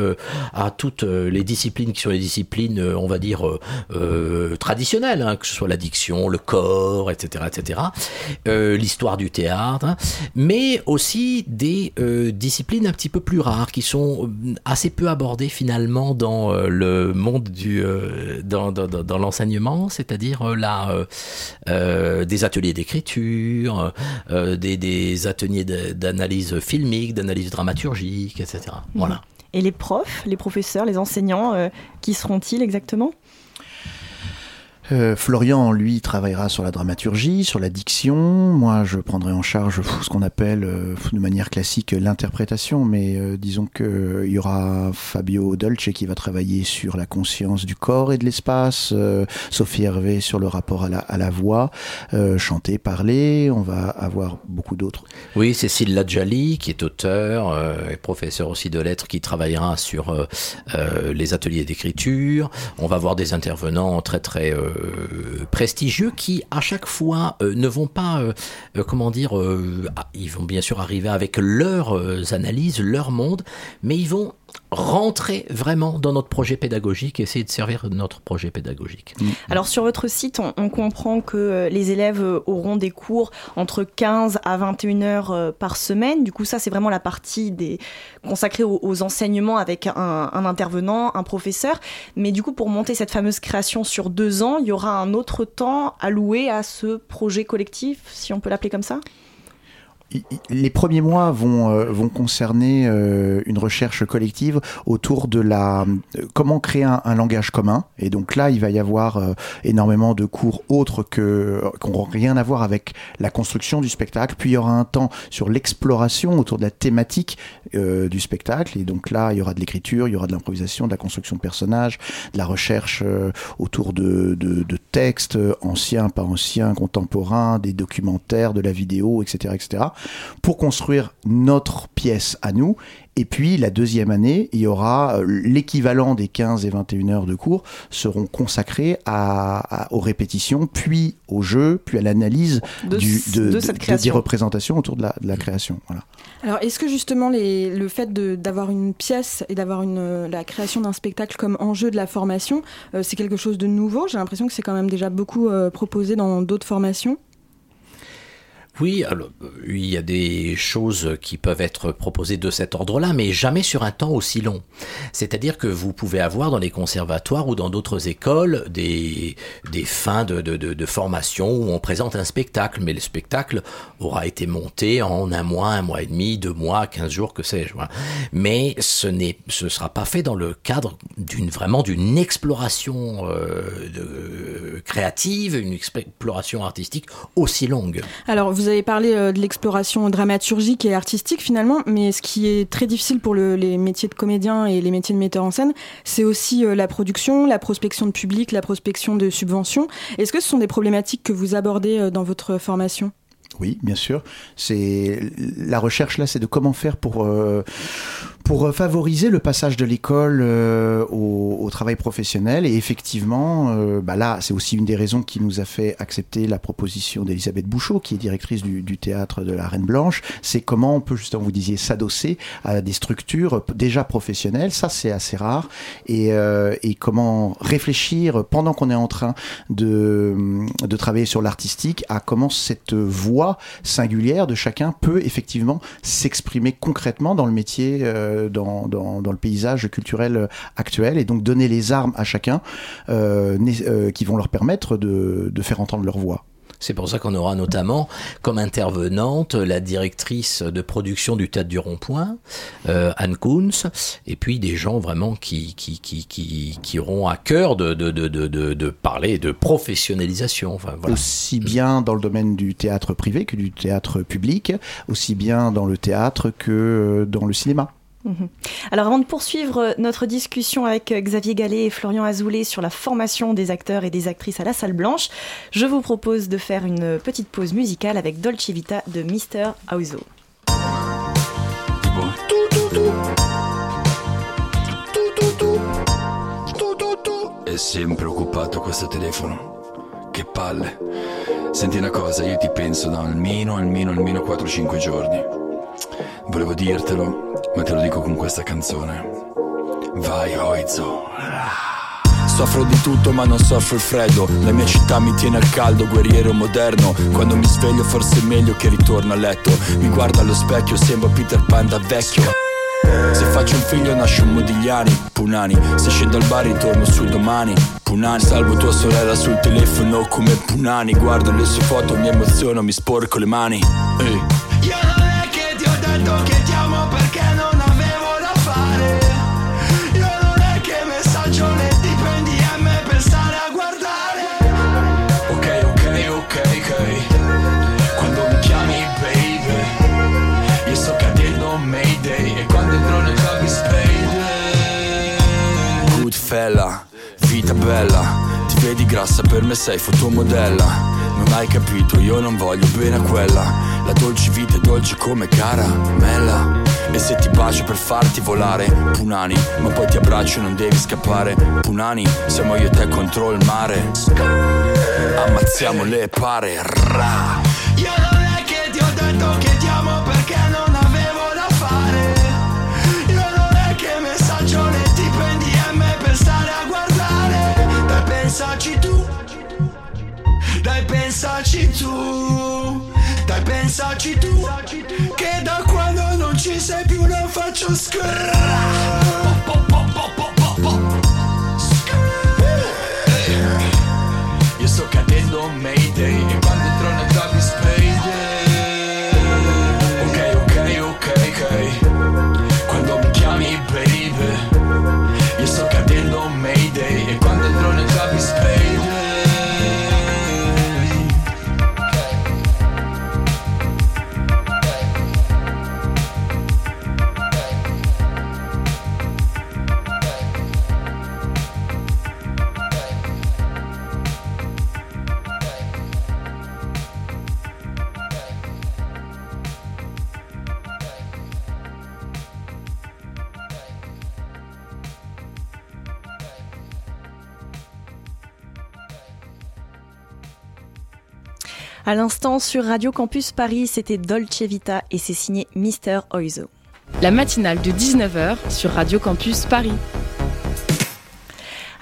P: à toutes euh, les disciplines qui sont les disciplines, euh, on va dire euh, euh, traditionnelles, hein, que ce soit la diction, le corps, etc., etc., euh, l'histoire du théâtre, hein, mais aussi des euh, disciplines un petit peu plus rares qui sont assez peu abordées finalement dans le monde du dans, dans, dans- l'enseignement, c'est-à-dire là des ateliers d'écriture, des, des ateliers d'analyse filmique, d'analyse dramaturgique, etc. Voilà.
A: Et les profs, les professeurs, les enseignants, euh, qui seront-ils exactement?
Q: Euh, Florian, lui, travaillera sur la dramaturgie, sur la diction. Moi, je prendrai en charge ce qu'on appelle euh, de manière classique l'interprétation, mais euh, disons qu'il y aura Fabio Dolce qui va travailler sur la conscience du corps et de l'espace, Sophie Hervé sur le rapport à la, à la voix, chanter, parler. On va avoir beaucoup d'autres.
P: Oui, Cécile Ladjali, qui est auteur et professeur aussi de lettres, qui travaillera sur les ateliers d'écriture. On va avoir des intervenants très très euh, prestigieux qui à chaque fois euh, ne vont pas, euh, comment dire, ah, ils vont bien sûr arriver avec leurs analyses, leur monde, mais ils vont rentrer vraiment dans notre projet pédagogique et essayer de servir notre projet pédagogique.
A: Mm. Alors sur votre site, on, comprend que les élèves auront des cours entre 15 à 21 heures par semaine. Du coup, ça, c'est vraiment la partie des... consacrée aux, enseignements avec un, un, intervenant, un professeur. Mais du coup, pour monter cette fameuse création sur deux ans, il y aura un autre temps alloué à ce projet collectif, si on peut l'appeler comme ça?
Q: Les premiers mois vont, euh, vont concerner euh, une recherche collective autour de la euh, comment créer un, langage commun. Et donc là, il va y avoir énormément de cours autres que qui n'auront rien à voir avec la construction du spectacle. Puis il y aura un temps sur l'exploration autour de la thématique du spectacle. Et donc là, il y aura de l'écriture, il y aura de l'improvisation, de la construction de personnages, de la recherche autour de, de, de textes anciens, pas anciens, contemporains, des documentaires, de la vidéo, etc., etc pour construire notre pièce à nous. Et puis la deuxième année, il y aura euh, l'équivalent des 15 et 21 heures de cours seront consacrés à, aux répétitions, puis au jeu, puis à l'analyse de, de, cette création. des représentations autour de la, de la création. Voilà.
J: Alors est-ce que justement les, le fait d'avoir une pièce et d'avoir la création d'un spectacle comme enjeu de la formation, euh, c'est quelque chose de nouveau? J'ai l'impression que c'est quand même déjà beaucoup euh, proposé dans d'autres formations.
P: Oui, alors, euh, il y a des choses qui peuvent être proposées de cet ordre-là, mais jamais sur un temps aussi long. C'est-à-dire que vous pouvez avoir dans les conservatoires ou dans d'autres écoles des, des fins de, de, de, formation où on présente un spectacle, mais le spectacle aura été monté en un mois, un mois et demi, deux mois, quinze jours, que sais-je. Mais ce n'est, ce sera pas fait dans le cadre d'une vraiment d'une exploration euh, créative, une exploration artistique aussi longue.
J: Alors vous avez parlé euh, de l'exploration dramaturgique et artistique finalement, mais ce qui est très difficile pour les métiers de comédien et les métiers de metteur en scène, c'est aussi euh, la production, la prospection de public, la prospection de subventions. Est-ce que ce sont des problématiques que vous abordez euh, dans votre formation?
Q: Oui, bien sûr. C'est la recherche là, c'est de comment faire pour pour euh, favoriser le passage de l'école euh, au, travail professionnel. Et effectivement, euh, bah là, c'est aussi une des raisons qui nous a fait accepter la proposition d'Elisabeth Bouchot, qui est directrice du, théâtre de la Reine Blanche. C'est comment on peut, justement, vous disiez, s'adosser à des structures déjà professionnelles. Ça, c'est assez rare. Et, et comment réfléchir pendant qu'on est en train de, de travailler sur l'artistique à comment cette voix singulière de chacun peut effectivement s'exprimer concrètement dans le métier euh, dans, dans, le paysage culturel actuel et donc donner les armes à chacun euh, euh, qui vont leur permettre de, de faire entendre leur voix.
P: C'est pour ça qu'on aura notamment comme intervenante la directrice de production du Théâtre du Rond-Point, Anne Kunz, et puis des gens vraiment qui, qui, qui, qui, qui auront à cœur de, de, de, de, de parler de professionnalisation. Enfin, voilà.
Q: Aussi bien dans le domaine du théâtre privé que du théâtre public, aussi bien dans le théâtre que dans le cinéma.
A: Mhm. Alors avant de poursuivre euh, notre discussion avec euh, Xavier Gallet et Florian Azoulay sur la formation des acteurs et des actrices à la salle blanche, je vous propose de faire une petite pause musicale avec Dolce Vita de Mr. Auzo.
R: È sempre occupato questo telefono. Che palle. Senti una cosa, io ti penso da almeno, almeno, almeno 4-5 giorni. Volevo dirtelo, ma te lo dico con questa canzone. Vai Oizo. Soffro di tutto ma non soffro il freddo. La mia città mi tiene al caldo, guerriero moderno. Quando mi sveglio forse è meglio che ritorno a letto. Mi guardo allo specchio, sembro Peter Pan da vecchio. Se faccio un figlio nasce un Modigliani, Punani. Se scendo al bar ritorno su domani, Punani. Salvo tua sorella sul telefono come Punani. Guardo le sue foto, mi emoziono, mi sporco le mani. Ehi vedi grassa per me sei fotomodella. Non hai capito, io non voglio bene a quella. La dolce vita è dolce come caramella E se ti bacio per farti volare Punani, ma poi ti abbraccio e non devi scappare. Punani, siamo io e te contro il mare. Ammazziamo le pare Ra.
K: Io non è che ti ho detto che ti Dai pensaci tu. Dai pensaci tu. Che da quando non ci sei più non faccio scorrere
R: Io sto cadendo Mayday
A: À l'instant sur Radio Campus Paris, c'était Dolce Vita et c'est signé Mister Oizo.
L: La matinale de 19h sur Radio Campus Paris.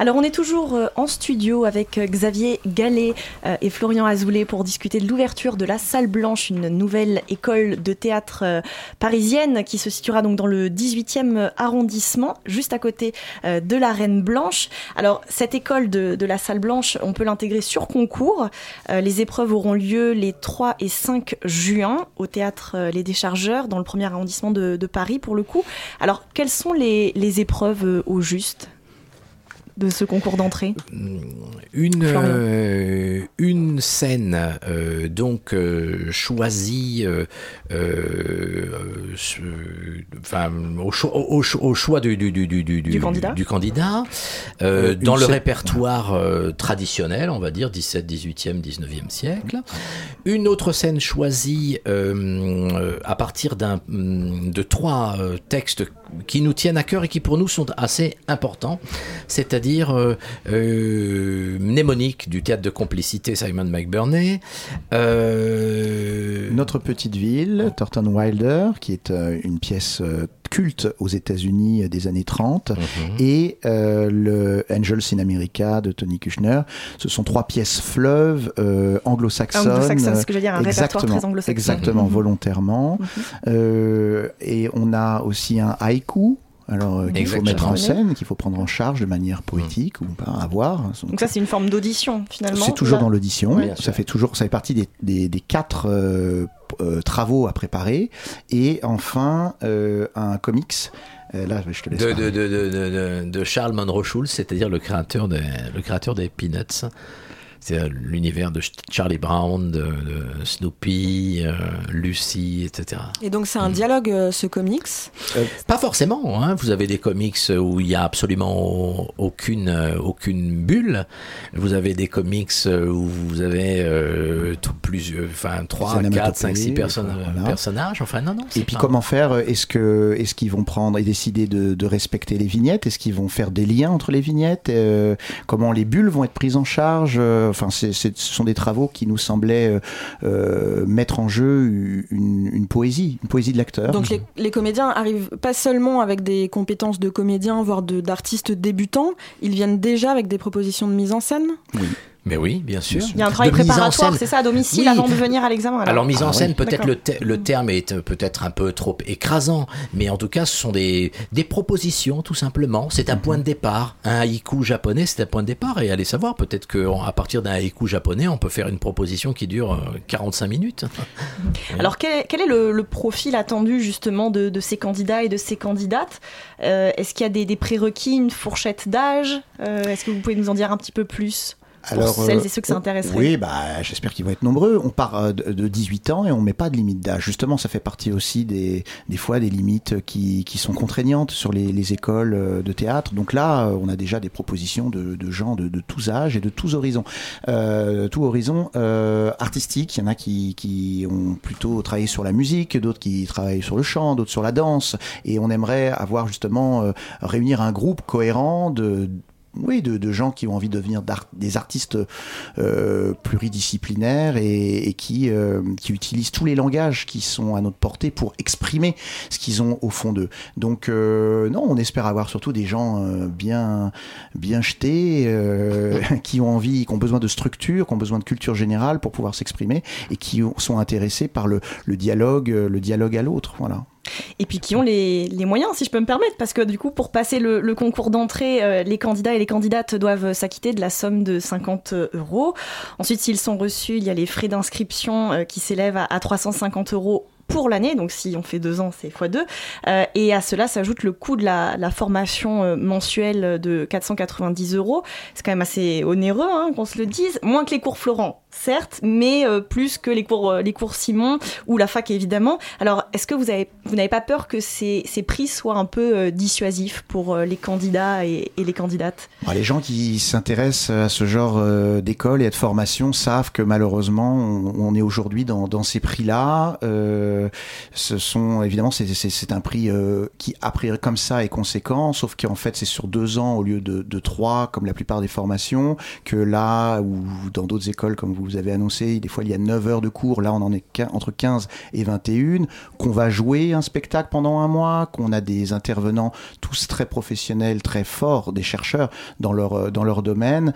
A: Alors on est toujours euh, en studio avec euh, Xavier Gallet euh, et Florian Azoulay pour discuter de l'ouverture de la Salle Blanche, une nouvelle école de théâtre parisienne qui se situera donc dans le 18e arrondissement, juste à côté de la Reine Blanche. Alors cette école de, la Salle Blanche, on peut l'intégrer sur concours. Les épreuves auront lieu les 3 et 5 juin au théâtre Les Déchargeurs dans le premier arrondissement de, Paris pour le coup. Alors quelles sont les, les épreuves au juste? De ce concours d'entrée
P: Une,
A: Florian.
P: euh, une scène euh, donc euh, choisie euh, euh, ce- enfin, au, choix, au, choix- au choix du, du, du, du, du,
A: Du candidat.
P: du candidat, euh,
Q: Euh,
P: dans
Q: une
P: le répertoire euh, traditionnel, on va dire 17, 18e, 19e siècle. Une autre scène choisie euh, euh, à partir d'un, hum, de trois euh, textes qui nous tiennent à cœur et qui pour nous sont assez importants, c'est-à-dire euh, euh, Mnémonique du théâtre de complicité Simon McBurney, euh,
Q: Notre petite ville, Thornton Wilder, qui est euh, une pièce euh, culte aux États-Unis euh, des années 30, et euh, le Angels in America de Tony Kushner. Ce sont trois pièces fleuves euh, anglo-saxonnes.
A: Anglo-saxonnes, ce que je veux dire, un répertoire
Q: Exactement,
A: très anglo-saxon.
Q: Exactement,
A: Mhm.
Q: volontairement. Euh, et on a aussi un haïku. Alors, euh, qu'il faut mettre en scène, qu'il faut prendre en charge de manière poétique ou pas avoir.
A: Donc ça c'est une forme d'audition finalement.
Q: C'est toujours
A: là
Q: dans l'audition.
A: Oui.
Q: Ça fait toujours, ça fait partie des, des, des quatre euh, euh, travaux à préparer. Et enfin, euh, un comics. Euh, là, je te laisse.
P: de, de, de, de, de- de Charles Monroe Schulz, c'est-à-dire le créateur des, le créateur des Peanuts. C'est euh, l'univers de Ch- Charlie Brown, de, de Snoopy, euh, Lucy, etc.
S: Et donc c'est un dialogue, euh, ce comics.
P: Euh, pas forcément. Hein. Vous avez des comics où il y a absolument aucune aucune bulle. Vous avez des comics où vous avez euh, tout plusieurs, enfin trois,
Q: Des
P: quatre, cinq, six
Q: onomatopées,
P: personnes-
Q: voilà.
P: personnages. Enfin non non.
Q: Et puis
P: pas-
Q: comment faire Est-ce que est-ce qu'ils vont prendre et décider de, de respecter les vignettes? Est-ce qu'ils vont faire des liens entre les vignettes? Euh, Comment les bulles vont être prises en charge? Ce sont des travaux qui nous semblaient euh, euh, mettre en jeu une, une poésie, une poésie de l'acteur.
S: Donc les, les comédiens arrivent pas seulement avec des compétences de comédiens, voire d'artistes débutants, ils viennent déjà avec des propositions de mise en scène?
P: Mais oui, bien sûr.
A: Il y a un travail
P: De
A: préparatoire, c'est ça, à domicile
P: Oui.
A: avant de venir à l'examen.
P: Alors, mise en
Q: Ah
P: scène,
Q: oui.
P: peut-être le,
A: D'accord.
P: te- le terme est euh, peut-être un peu trop écrasant, mais en tout cas, ce sont des, des propositions, tout simplement. C'est un point de départ. Un haïku japonais, c'est un point de départ, et allez savoir, peut-être qu'à partir d'un haïku japonais, on peut faire une proposition qui dure euh, 45 minutes.
A: Alors quel est, quel est le, le profil attendu justement de, de ces candidats et de ces candidates? Euh, Est-ce qu'il y a des, des prérequis, une fourchette d'âge? Euh, Est-ce que vous pouvez nous en dire un petit peu plus?
Q: Alors,
A: pour celles
Q: euh,
A: et ceux que ça intéresserait.
Q: Oui, bah, j'espère qu'ils vont être nombreux. On part euh, de, de 18 ans et on met pas de limite d'âge. Justement, ça fait partie aussi des, des fois des limites qui, qui sont contraignantes sur les, les écoles euh, de théâtre. Donc là, on a déjà des propositions de, de gens de, de tous âges et de tous horizons. Euh, tout horizon euh, artistique. Il y en a qui, qui ont plutôt travaillé sur la musique, d'autres qui travaillent sur le chant, d'autres sur la danse. Et on aimerait avoir justement euh, réunir un groupe cohérent de oui, de, gens qui ont envie de devenir des artistes euh, pluridisciplinaires et, euh, qui utilisent tous les langages qui sont à notre portée pour exprimer ce qu'ils ont au fond d'eux. Donc euh, non, on espère avoir surtout des gens bien, bien jetés, qui ont envie, qui ont besoin de structure, qui ont besoin de culture générale pour pouvoir s'exprimer et qui ont- sont intéressés par le, le dialogue, le dialogue à l'autre. Voilà.
A: Et puis qui ont les, moyens, si je peux me permettre, parce que du coup, pour passer le, concours d'entrée, euh, les candidats et les candidates doivent s'acquitter de la somme de 50 euros. Ensuite, s'ils sont reçus, il y a les frais d'inscription euh, qui s'élèvent à, à 350 euros pour l'année, donc si on fait deux ans, c'est x2. Euh, et à cela s'ajoute le coût de la, formation mensuelle de 490 euros. C'est quand même assez onéreux, hein, qu'on se le dise. Moins que les cours Florent, certes, mais euh, plus que les cours, euh, les cours Simon ou la fac, évidemment. Alors, est-ce que vous vous n'avez pas peur que ces, ces prix soient un peu euh, dissuasifs pour les candidats et, les candidates?
Q: Bon, les gens qui s'intéressent à ce genre d'école et de formation savent que malheureusement on, est aujourd'hui dans, ces prix-là. Ce sont évidemment c'est- un prix qui a priori comme ça est conséquent, sauf qu'en fait c'est sur deux ans au lieu de, de trois comme la plupart des formations. Que là ou dans d'autres écoles comme vous avez annoncé, des fois il y a 9 heures de cours, là on en est entre 15 et 21, qu'on va jouer un spectacle pendant un mois, qu'on a des intervenants tous très professionnels, très forts, des chercheurs dans leur euh, dans leur domaine,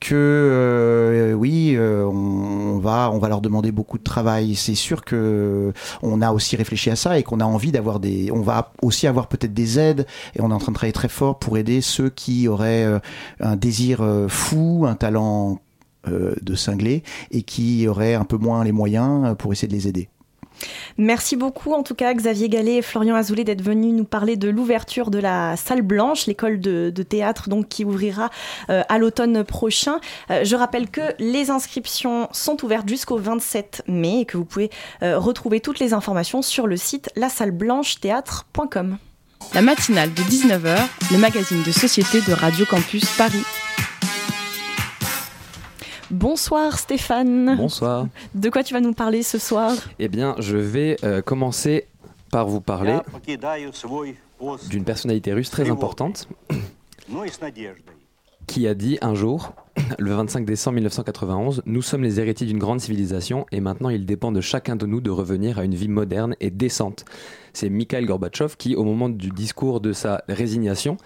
Q: que euh, oui, euh, on, on va on va leur demander beaucoup de travail. C'est sûr que on a aussi réfléchi à ça et qu'on a envie d'avoir des, on va aussi avoir peut-être des aides et on est en train de travailler très fort pour aider ceux qui auraient un désir fou, un talent de cinglé et qui auraient un peu moins les moyens euh, pour essayer de les aider.
A: Merci beaucoup en tout cas Xavier Gallet et Florian Azoulay d'être venus nous parler de l'ouverture de la salle blanche, l'école de, de théâtre donc qui ouvrira euh, à l'automne prochain. Euh, je rappelle que les inscriptions sont ouvertes jusqu'au 27 mai et que vous pouvez euh, retrouver toutes les informations sur le site lasalleblanchetheatre.com.
L: La matinale de 19h, le magazine de société de Radio Campus Paris.
A: Bonsoir Stéphane.
T: Bonsoir.
A: De quoi tu vas nous parler ce soir
T: Eh bien, je vais euh, commencer par vous parler d'une personnalité russe très importante qui a dit un jour, le 25 décembre 1991, Nous sommes les héritiers d'une grande civilisation et maintenant il dépend de chacun de nous de revenir à une vie moderne et décente. C'est Mikhail Gorbatchev qui, au moment du discours de sa résignation,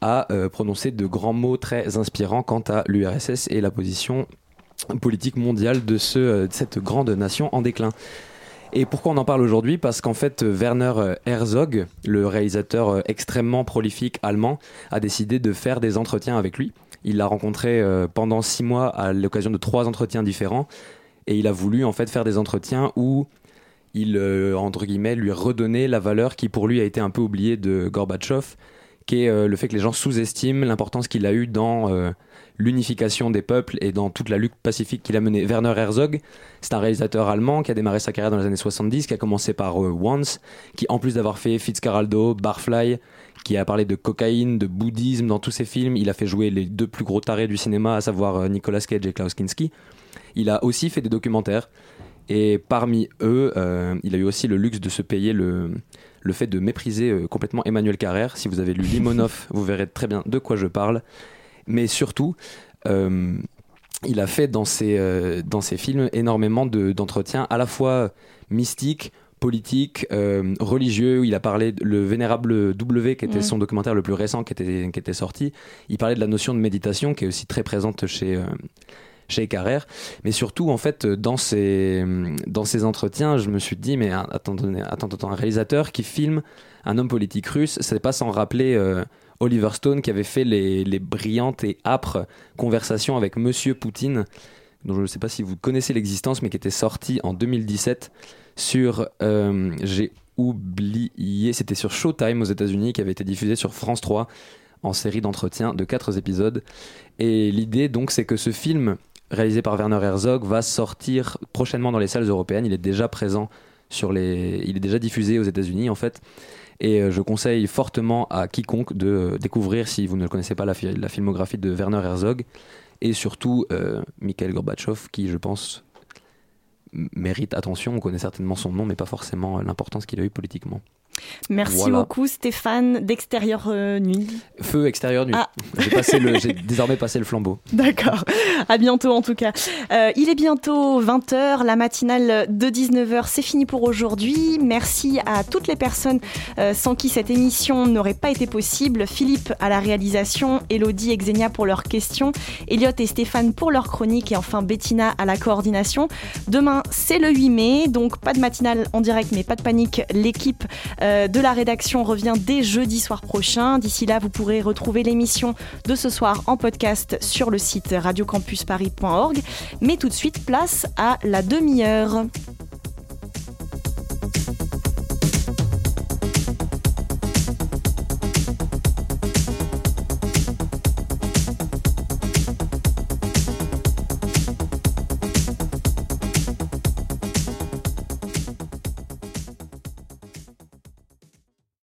T: a euh, prononcé de grands mots très inspirants quant à l'URSS et la position politique mondiale de, ce, euh, cette grande nation en déclin. Et pourquoi on en parle aujourd'hui? Parce qu'en fait, Werner euh, Herzog, le réalisateur extrêmement prolifique allemand, a décidé de faire des entretiens avec lui. Il l'a rencontré pendant six mois à l'occasion de trois entretiens différents. Et il a voulu en fait faire des entretiens où il, entre guillemets, lui redonnait la valeur qui pour lui a été un peu oubliée de Gorbatchev, qui est euh, le fait que les gens sous-estiment l'importance qu'il a eu dans euh, l'unification des peuples et dans toute la lutte pacifique qu'il a menée. Werner Herzog, c'est un réalisateur allemand qui a démarré sa carrière dans les années 70, qui a commencé par euh, Once, qui en plus d'avoir fait Fitzcarraldo, Barfly, qui a parlé de cocaïne, de bouddhisme dans tous ses films, il a fait jouer les deux plus gros tarés du cinéma, à savoir euh, Nicolas Cage et Klaus Kinski. Il a aussi fait des documentaires. Et parmi eux, euh, il a eu aussi le luxe de se payer le, le fait de mépriser euh, complètement Emmanuel Carrère. Si vous avez lu Limonov, vous verrez très bien de quoi je parle. Mais surtout, euh, il a fait dans ses, euh, dans ses films énormément de- d'entretiens à la fois mystiques, politiques, religieux. Il a parlé, de- le Vénérable W, qui était son documentaire le plus récent qui était, qui était sorti, il parlait de la notion de méditation qui est aussi très présente chez, chez Carrère. Mais surtout, en fait, dans ces, dans ces entretiens, je me suis dit, mais attends, attends, attends, un réalisateur qui filme un homme politique russe, c'est pas sans rappeler euh, Oliver Stone qui avait fait les, les brillantes et âpres conversations avec Monsieur Poutine, dont je ne sais pas si vous connaissez l'existence, mais qui était sorti en 2017 sur, euh, j'ai oublié, c'était sur Showtime aux États-Unis, qui avait été diffusé sur France 3 en série d'entretiens de 4 épisodes. Et l'idée donc c'est que ce film réalisé par Werner Herzog va sortir prochainement dans les salles européennes. Il est déjà présent sur les, il est déjà diffusé aux États-Unis en fait. Et euh, je conseille fortement à quiconque de euh, découvrir, si vous ne connaissez pas, la, fi- la filmographie de Werner Herzog et surtout euh, Mikhail Gorbatchev, qui, je pense, mérite attention. On connaît certainement son nom, mais pas forcément l'importance qu'il a eu politiquement.
A: Merci
T: Voilà.
A: beaucoup Stéphane d'Extérieur euh, Nuit.
T: Feu extérieur nuit.
A: Ah.
T: J'ai passé le- j'ai désormais passé le flambeau.
A: D'accord. À bientôt en tout cas. Euh, il est bientôt 20h, la matinale de 19h, c'est fini pour aujourd'hui. Merci à toutes les personnes euh, sans qui cette émission n'aurait pas été possible. Philippe à la réalisation, Elodie et Xenia pour leurs questions, Elliot et Stéphane pour leurs chroniques et enfin Bettina à la coordination. Demain, c'est le 8 mai, donc pas de matinale en direct mais pas de panique. L'équipe euh, de la rédaction revient dès jeudi soir prochain. D'ici là, vous pourrez retrouver l'émission de ce soir en podcast sur le site radiocampusparis.org. Mais tout de suite, place à la demi-heure.